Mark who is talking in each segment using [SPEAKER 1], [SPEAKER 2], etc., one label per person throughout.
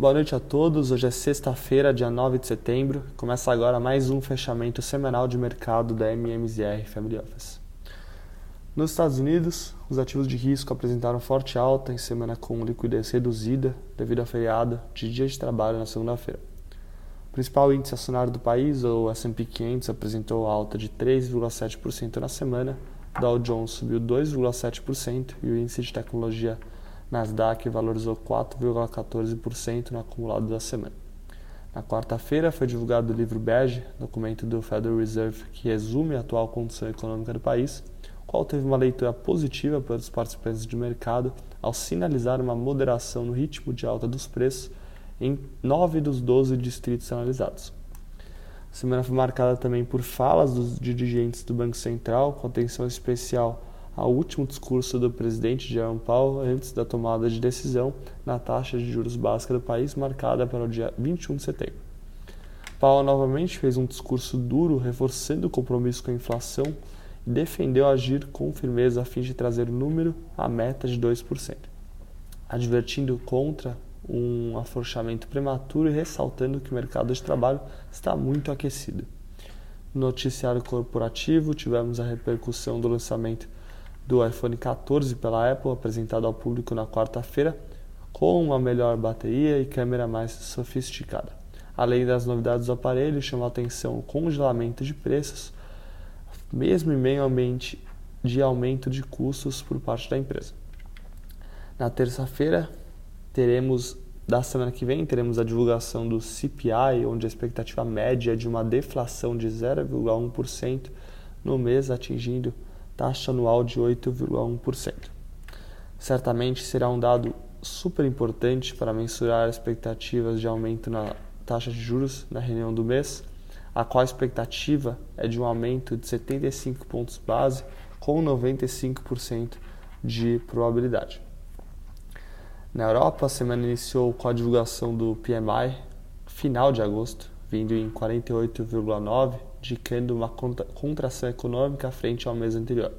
[SPEAKER 1] Boa noite a todos. Hoje é sexta-feira, dia 9 de setembro. Começa agora mais um fechamento semanal de mercado da MMZR Family Office. Nos Estados Unidos, os ativos de risco apresentaram forte alta em semana com liquidez reduzida devido à feriado de dia de trabalho na segunda-feira. O principal índice acionário do país, o S&P 500, apresentou alta de 3,7% na semana. Dow Jones subiu 2,7% e o índice de tecnologia Nasdaq valorizou 4,14% no acumulado da semana. Na quarta-feira foi divulgado o livro bege, documento do Federal Reserve que resume a atual condição econômica do país, qual teve uma leitura positiva pelos participantes de mercado ao sinalizar uma moderação no ritmo de alta dos preços em nove dos 12 distritos analisados. A semana foi marcada também por falas dos dirigentes do Banco Central, com atenção especial ao último discurso do presidente Jerome Powell antes da tomada de decisão na taxa de juros básica do país, marcada para o dia 21 de setembro. Powell novamente fez um discurso duro, reforçando o compromisso com a inflação e defendeu agir com firmeza a fim de trazer o número à meta de 2%, advertindo contra um afrouxamento prematuro e ressaltando que o mercado de trabalho está muito aquecido. No noticiário corporativo, tivemos a repercussão do lançamento do iPhone 14 pela Apple, apresentado ao público na quarta-feira, com uma melhor bateria e câmera mais sofisticada. Além das novidades do aparelho, chamou atenção o congelamento de preços, mesmo em meio ambiente de aumento de custos por parte da empresa. Na terça-feira, teremos da semana que vem teremos a divulgação do CPI, onde a expectativa média é de uma deflação de 0,1% no mês, atingindo taxa anual de 8,1%. Certamente será um dado super importante para mensurar as expectativas de aumento na taxa de juros na reunião do mês, a qual a expectativa é de um aumento de 75 pontos base com 95% de probabilidade. Na Europa, a semana iniciou com a divulgação do PMI final de agosto, vindo em 48,9 indicando uma contração econômica frente ao mês anterior.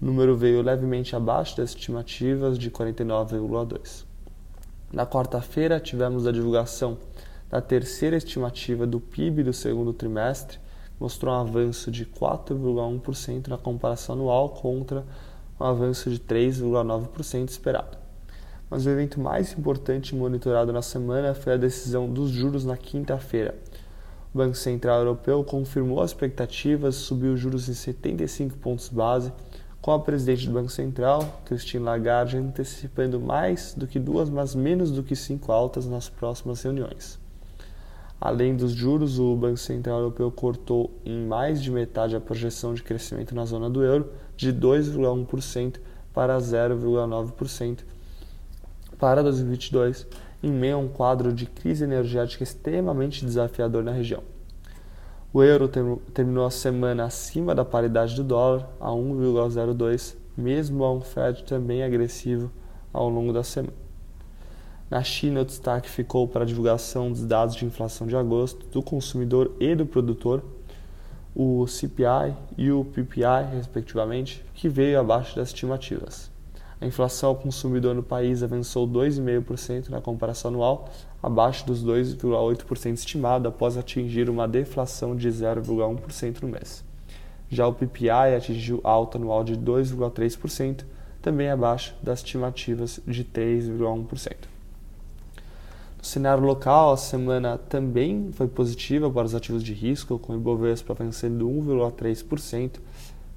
[SPEAKER 1] O número veio levemente abaixo das estimativas de 49,2. Na quarta-feira, tivemos a divulgação da terceira estimativa do PIB do segundo trimestre, mostrou um avanço de 4,1% na comparação anual contra um avanço de 3,9% esperado. Mas o evento mais importante monitorado na semana foi a decisão dos juros na quinta-feira, o Banco Central Europeu confirmou as expectativas subiu os juros em 75 pontos base, com a presidente do Banco Central, Christine Lagarde, antecipando mais do que duas, mas menos do que cinco altas nas próximas reuniões. Além dos juros, o Banco Central Europeu cortou em mais de metade a projeção de crescimento na zona do euro, de 2,1% para 0,9% para 2022 em meio a um quadro de crise energética extremamente desafiador na região. O euro terminou a semana acima da paridade do dólar, a 1,02, mesmo a um Fed também agressivo ao longo da semana. Na China, o destaque ficou para a divulgação dos dados de inflação de agosto do consumidor e do produtor, o CPI e o PPI, respectivamente, que veio abaixo das estimativas. A inflação ao consumidor no país avançou 2,5% na comparação anual, abaixo dos 2,8% estimado após atingir uma deflação de 0,1% no mês. Já o PPI atingiu alta anual de 2,3%, também abaixo das estimativas de 3,1%. No cenário local, a semana também foi positiva para os ativos de risco, com o Ibovespa avançando 1,3%,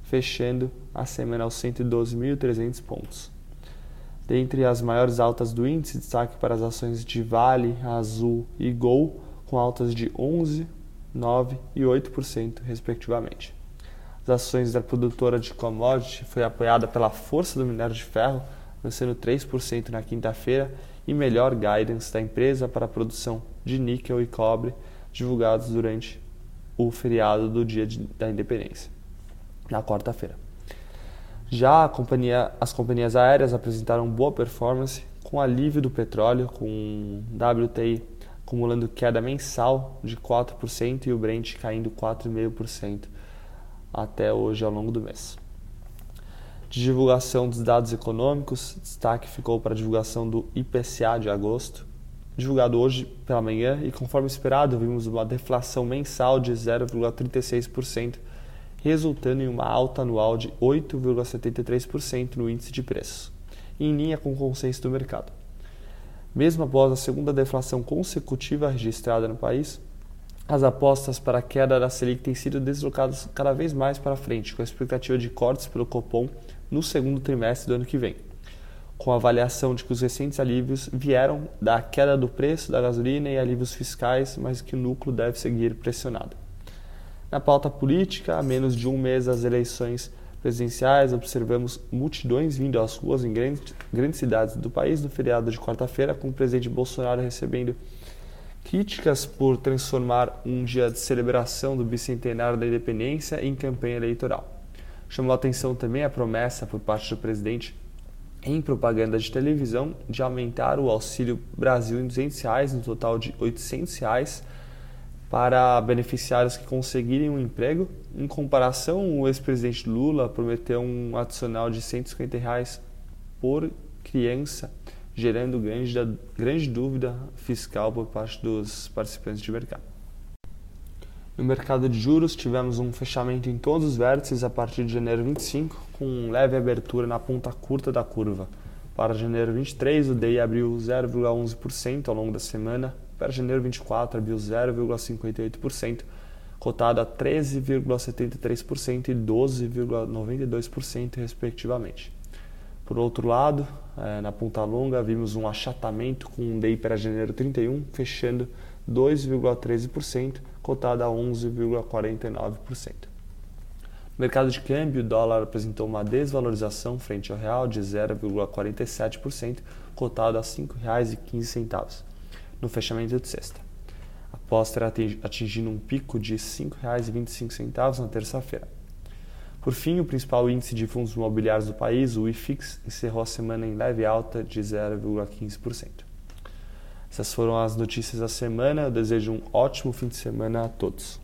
[SPEAKER 1] fechando a semana aos 112.300 pontos. Dentre as maiores altas do índice, destaque para as ações de Vale, Azul e Gol, com altas de 11%, 9% e 8%, respectivamente. As ações da produtora de commodity foi apoiada pela força do minério de ferro, vencendo 3% na quinta-feira, e melhor guidance da empresa para a produção de níquel e cobre, divulgados durante o feriado do Dia da Independência na quarta-feira. Já companhia, as companhias aéreas apresentaram boa performance com alívio do petróleo, com WTI acumulando queda mensal de 4% e o Brent caindo 4,5% até hoje ao longo do mês. De divulgação dos dados econômicos, destaque ficou para a divulgação do IPCA de agosto, divulgado hoje pela manhã e, conforme esperado, vimos uma deflação mensal de 0,36%, resultando em uma alta anual de 8,73% no índice de preços, em linha com o consenso do mercado. Mesmo após a segunda deflação consecutiva registrada no país, as apostas para a queda da Selic têm sido deslocadas cada vez mais para frente, com a expectativa de cortes pelo Copom no segundo trimestre do ano que vem com a avaliação de que os recentes alívios vieram da queda do preço da gasolina e alívios fiscais, mas que o núcleo deve seguir pressionado. Na pauta política, a menos de um mês das eleições presidenciais, observamos multidões vindo às ruas em grandes, grandes cidades do país no feriado de quarta-feira, com o presidente Bolsonaro recebendo críticas por transformar um dia de celebração do bicentenário da independência em campanha eleitoral. Chamou a atenção também a promessa por parte do presidente em propaganda de televisão de aumentar o Auxílio Brasil em 200 reais, no total de 800 reais, para beneficiários que conseguirem um emprego. Em comparação, o ex-presidente Lula prometeu um adicional de 150 reais por criança, gerando grande, grande dúvida fiscal por parte dos participantes de mercado. No mercado de juros, tivemos um fechamento em todos os vértices a partir de janeiro 25, com leve abertura na ponta curta da curva. Para janeiro 23, o DI abriu 0,11% ao longo da semana, para janeiro 24 abriu 0,58%, cotado a 13,73% e 12,92% respectivamente. Por outro lado, eh, na ponta longa, vimos um achatamento com um DI para janeiro 31 fechando 2,13%, cotada a 11,49%. No mercado de câmbio, o dólar apresentou uma desvalorização frente ao real de 0,47%, cotado a R$ 5,15 no fechamento de sexta, após ter atingido um pico de R$ 5,25 na terça-feira. Por fim, o principal índice de fundos imobiliários do país, o IFIX, encerrou a semana em leve alta de 0,15%. Essas foram as notícias da semana. Eu desejo um ótimo fim de semana a todos.